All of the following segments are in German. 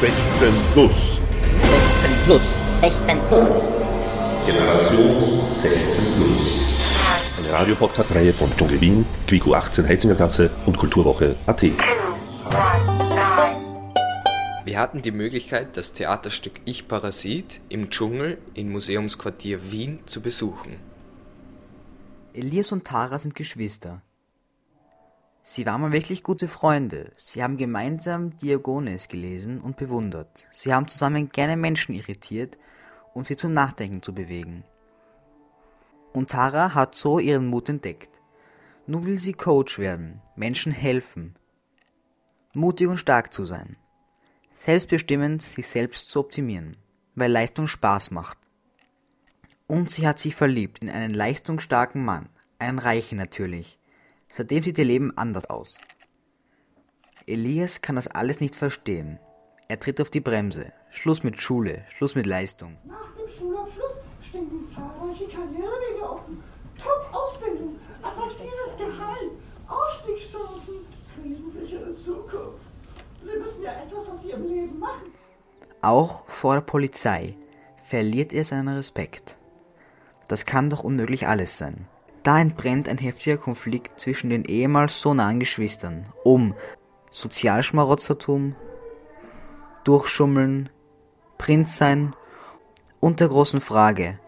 16 plus. 16 plus. 16 plus. Generation 16 plus. Eine Radiopodcast-Reihe von Dschungel Wien, Quico 18 Heizingergasse und Kulturwoche AT. Wir hatten die Möglichkeit, das Theaterstück Ich Parasit im Dschungel im Museumsquartier Wien zu besuchen. Elias und Tara sind Geschwister. Sie waren mal wirklich gute Freunde. Sie haben gemeinsam Diagones gelesen und bewundert. Sie haben zusammen gerne Menschen irritiert, um sie zum Nachdenken zu bewegen. Und Tara hat so ihren Mut entdeckt. Nun will sie Coach werden, Menschen helfen, mutig und stark zu sein, selbstbestimmend sich selbst zu optimieren, weil Leistung Spaß macht. Und sie hat sich verliebt in einen leistungsstarken Mann, einen Reichen natürlich. Seitdem sieht ihr Leben anders aus. Elias kann das alles nicht verstehen. Er tritt auf die Bremse. Schluss mit Schule, Schluss mit Leistung. Nach dem Schulabschluss stehen zahlreiche Karrierewege offen. Top-Ausbildung, attraktives Gehalt, Ausstiegschancen, krisensichere Zukunft. Sie müssen ja etwas aus Ihrem Leben machen. Auch vor der Polizei verliert er seinen Respekt. Das kann doch unmöglich alles sein. Da entbrennt ein heftiger Konflikt zwischen den ehemals so nahen Geschwistern um Sozialschmarotzertum, Durchschummeln, Prinz sein und der großen Frage,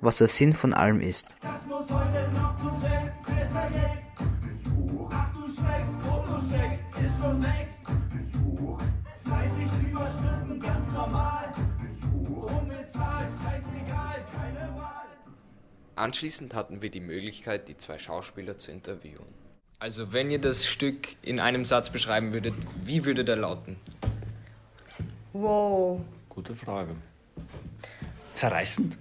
was der Sinn von allem ist. Das muss heute Anschließend hatten wir die Möglichkeit, die zwei Schauspieler zu interviewen. Also, wenn ihr das Stück in einem Satz beschreiben würdet, wie würde der lauten? Wow. Gute Frage. Zerreißend?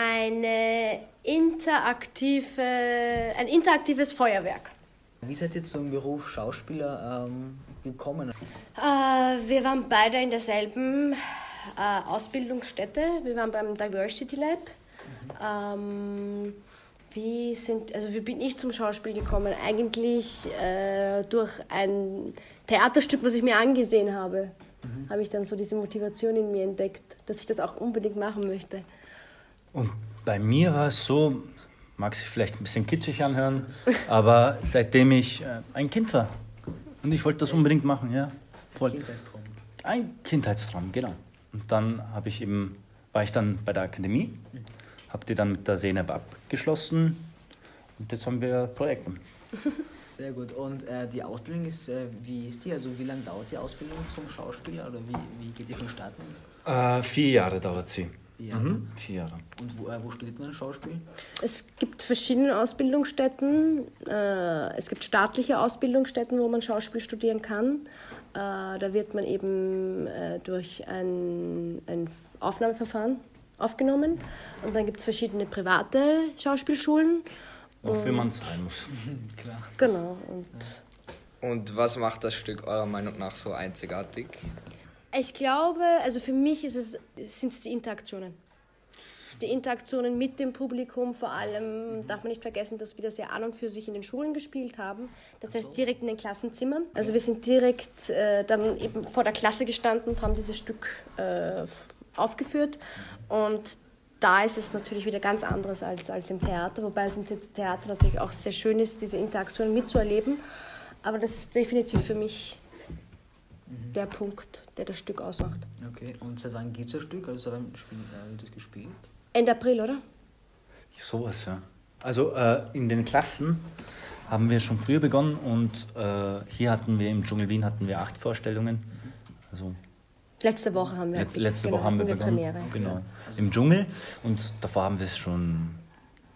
Eine interaktive, ein interaktives Feuerwerk. Wie seid ihr zum Beruf Schauspieler ähm, gekommen? Äh, wir waren beide in derselben äh, Ausbildungsstätte. Wir waren beim Diversity Lab. Ähm, wie, sind, also wie bin ich zum Schauspiel gekommen? Eigentlich äh, durch ein Theaterstück, was ich mir angesehen habe, habe ich dann so diese Motivation in mir entdeckt, dass ich das auch unbedingt machen möchte. Und bei mir war es so, mag sich vielleicht ein bisschen kitschig anhören, aber seitdem ich äh, ein Kind war. Und ich wollte das unbedingt machen, ja. Voll. Kindheitstraum. Ein Kindheitstraum, genau. Und dann habe ich eben, war ich dann bei der Akademie, habe die dann mit der Seneb abgeschlossen und jetzt haben wir Projekte. Sehr gut. Und äh, die Ausbildung ist, äh, wie ist die? Also wie lange dauert die Ausbildung zum Schauspieler oder wie, wie geht die vonstatten? Äh, vier Jahre dauert sie. Vier Jahre. Mhm. Vier Jahre. Und wo, äh, wo studiert man Schauspiel? Es gibt verschiedene Ausbildungsstätten. Äh, es gibt staatliche Ausbildungsstätten, wo man Schauspiel studieren kann. Äh, da wird man eben äh, durch ein, ein Aufnahmeverfahren aufgenommen. Und dann gibt es verschiedene private Schauspielschulen. Wofür man zahlen muss. Klar. Genau. Und Und was macht das Stück eurer Meinung nach so einzigartig? ich glaube, also für mich ist es, sind es die Interaktionen. Die Interaktionen mit dem Publikum, vor allem darf man nicht vergessen, dass wir das ja an und für sich in den Schulen gespielt haben. Das heißt direkt in den Klassenzimmern. Also wir sind direkt äh, dann eben vor der Klasse gestanden und haben dieses Stück äh, aufgeführt. Und da ist es natürlich wieder ganz anderes als, als im Theater, wobei es im The- Theater natürlich auch sehr schön ist, diese Interaktionen mitzuerleben. Aber das ist definitiv für mich der Punkt, der das Stück ausmacht. Okay. Und seit wann geht das Stück? Also seit wann äh, wird das gespielt? Ende April, oder? Sowas, ja. Also äh, in den Klassen haben wir schon früher begonnen und äh, hier hatten wir im Dschungel Wien hatten wir acht Vorstellungen. Also Letzte Woche haben wir. Letz, letzte genau, Woche haben wir begonnen. Premiere. Genau. Im Dschungel und davor haben wir es schon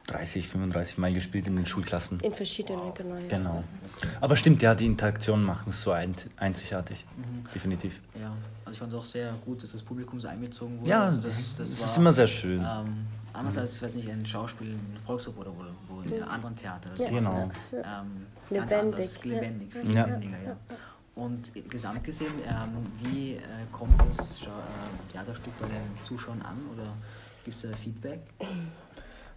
30, 35 Mal gespielt in den Schulklassen. In verschiedenen, genau. ja. Genau. Aber stimmt, ja, die Interaktionen machen es so ein, einzigartig. Definitiv. Ja. Also ich fand es auch sehr gut, dass das Publikum so einbezogen wurde. Ja, also das, das, war, ist immer sehr schön. Ähm, anders als, ich weiß nicht, ein Schauspiel in Volksoper oder wo, wo in einem anderen Theater. Das Ja. Genau. das, ähm, ganz Lebendig, anders, ja. lebendig, viel Ja. lebendiger, ja. Und gesamt gesehen, ähm, wie äh, kommt das äh, Theaterstück bei den Zuschauern an oder gibt es da Feedback?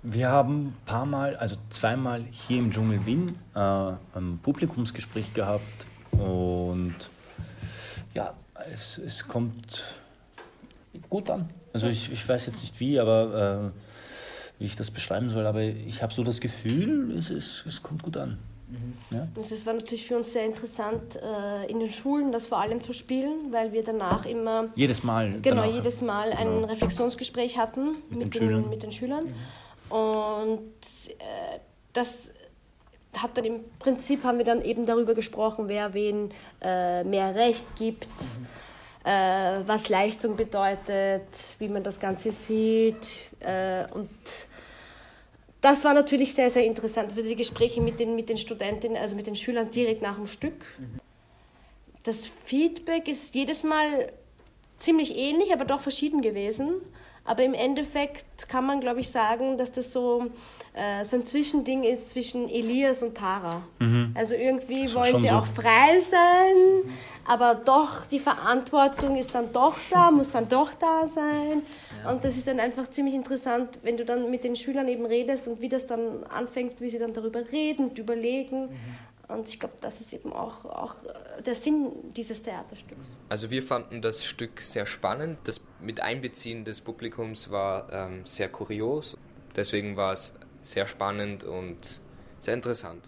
Wir haben ein paar Mal, also zweimal hier im Dschungel Wien äh, ein Publikumsgespräch gehabt und Ja, es, es kommt gut an. Also ich, ich weiß jetzt nicht wie, aber äh, wie ich das beschreiben soll, aber ich habe so das Gefühl, es, ist, es kommt gut an. Ja? Es war natürlich für uns sehr interessant, äh, in den Schulen das vor allem zu spielen, weil wir danach immer Jedes Mal. Genau, danach. jedes Mal ein Genau. Reflexionsgespräch hatten Mit mit, den den, Schülern. mit den Schülern. Und äh, das hat dann im Prinzip haben wir dann eben darüber gesprochen, wer wen äh, mehr Recht gibt, äh, was Leistung bedeutet, wie man das Ganze sieht. Äh, und das war natürlich sehr, sehr interessant. Also die Gespräche mit den, mit den Studentinnen, also mit den Schülern direkt nach dem Stück. Das Feedback ist jedes Mal ziemlich ähnlich, aber doch verschieden gewesen. Aber im Endeffekt kann man, glaube ich, sagen, dass das so, äh, so ein Zwischending ist zwischen Elias und Tara. Also irgendwie wollen sie so. auch frei sein, aber doch die Verantwortung ist dann doch da, muss dann doch da sein. Und das ist dann einfach ziemlich interessant, wenn du dann mit den Schülern eben redest und wie das dann anfängt, wie sie dann darüber reden und überlegen. Und ich glaube, das ist eben auch, auch der Sinn dieses Theaterstücks. Also wir fanden das Stück sehr spannend. Das mit Einbeziehen des Publikums war ähm, sehr kurios. Deswegen war es sehr spannend und sehr interessant.